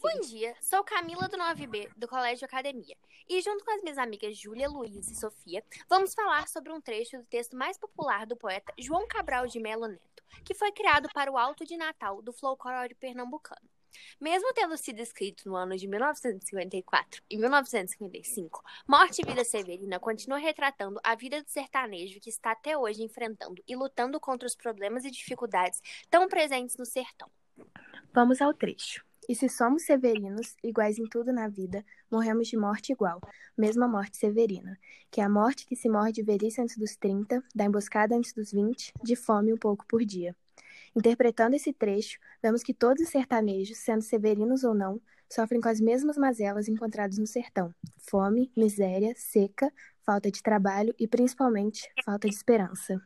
Bom dia, sou Camila do 9B, do Colégio Academia, e junto com as minhas amigas Júlia, Luiz e Sofia, vamos falar sobre um trecho do texto mais popular do poeta João Cabral de Melo Neto, que foi criado para o Alto de Natal do folclore pernambucano. Mesmo tendo sido escrito no ano de 1954 e 1955, Morte e Vida Severina continua retratando a vida do sertanejo que está até hoje enfrentando e lutando contra os problemas e dificuldades tão presentes no sertão. Vamos ao trecho. E se somos severinos, iguais em tudo na vida, morremos de morte igual, mesma morte severina, que é a morte que se morre de velhice antes dos 30, da emboscada antes dos 20, de fome um pouco por dia. Interpretando esse trecho, vemos que todos os sertanejos, sendo severinos ou não, sofrem com as mesmas mazelas encontradas no sertão: fome, miséria, seca, falta de trabalho e, principalmente, falta de esperança.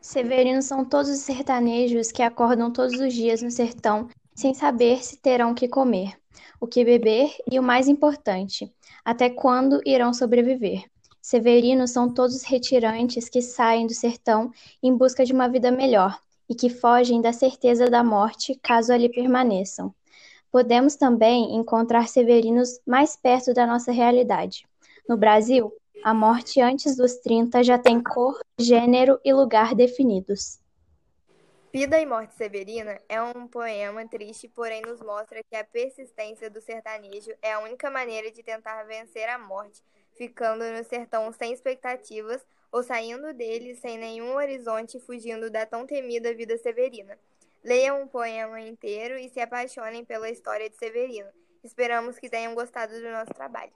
Severinos são todos os sertanejos que acordam todos os dias no sertão sem saber se terão que comer, o que beber e o mais importante, até quando irão sobreviver. Severinos são todos retirantes que saem do sertão em busca de uma vida melhor e que fogem da certeza da morte caso ali permaneçam. Podemos também encontrar severinos mais perto da nossa realidade. No Brasil, a morte antes dos 30 já tem cor, gênero e lugar definidos. Vida e Morte Severina é um poema triste, porém nos mostra que a persistência do sertanejo é a única maneira de tentar vencer a morte, ficando no sertão sem expectativas ou saindo dele sem nenhum horizonte, fugindo da tão temida vida severina. Leiam o poema inteiro e se apaixonem pela história de Severino. Esperamos que tenham gostado do nosso trabalho.